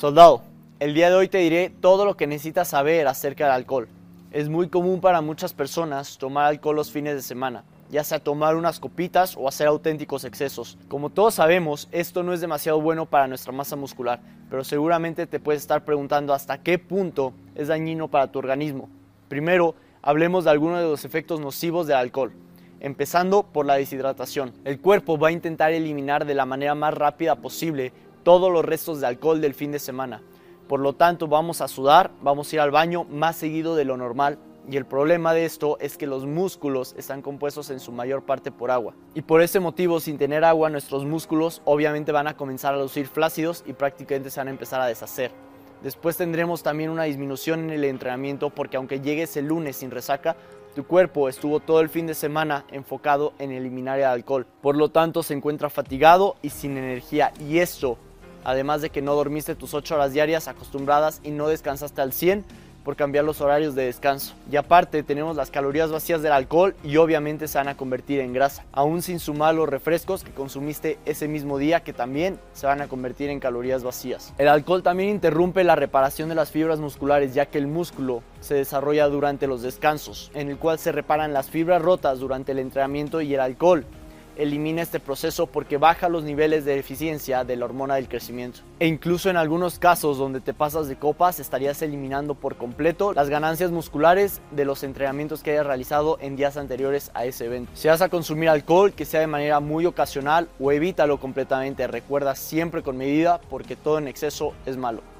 Soldado, el día de hoy te diré todo lo que necesitas saber acerca del alcohol. Es muy común para muchas personas tomar alcohol los fines de semana, ya sea tomar unas copitas o hacer auténticos excesos. Como todos sabemos, esto no es demasiado bueno para nuestra masa muscular, pero seguramente te puedes estar preguntando hasta qué punto es dañino para tu organismo. Primero, hablemos de algunos de los efectos nocivos del alcohol empezando por la deshidratación. El cuerpo va a intentar eliminar de la manera más rápida posible todos los restos de alcohol del fin de semana. Por lo tanto, vamos a sudar, vamos a ir al baño más seguido de lo normal y el problema de esto es que los músculos están compuestos en su mayor parte por agua. Y por ese motivo, sin tener agua, nuestros músculos obviamente van a comenzar a lucir flácidos y prácticamente se van a empezar a deshacer. Después tendremos también una disminución en el entrenamiento porque aunque llegues el lunes sin resaca, tu cuerpo estuvo todo el fin de semana enfocado en eliminar el alcohol. Por lo tanto, se encuentra fatigado y sin energía. Y esto además de que no dormiste tus 8 horas diarias acostumbradas y no descansaste al 100 por cambiar los horarios de descanso. Y aparte tenemos las calorías vacías del alcohol y obviamente se van a convertir en grasa, aún sin sumar los refrescos que consumiste ese mismo día que también se van a convertir en calorías vacías. El alcohol también interrumpe la reparación de las fibras musculares ya que el músculo se desarrolla durante los descansos, en el cual se reparan las fibras rotas durante el entrenamiento y el alcohol elimina este proceso porque baja los niveles de eficiencia de la hormona del crecimiento. E incluso en algunos casos donde te pasas de copas estarías eliminando por completo las ganancias musculares de los entrenamientos que hayas realizado en días anteriores a ese evento. Si vas a consumir alcohol, que sea de manera muy ocasional o evítalo completamente. Recuerda siempre con medida porque todo en exceso es malo.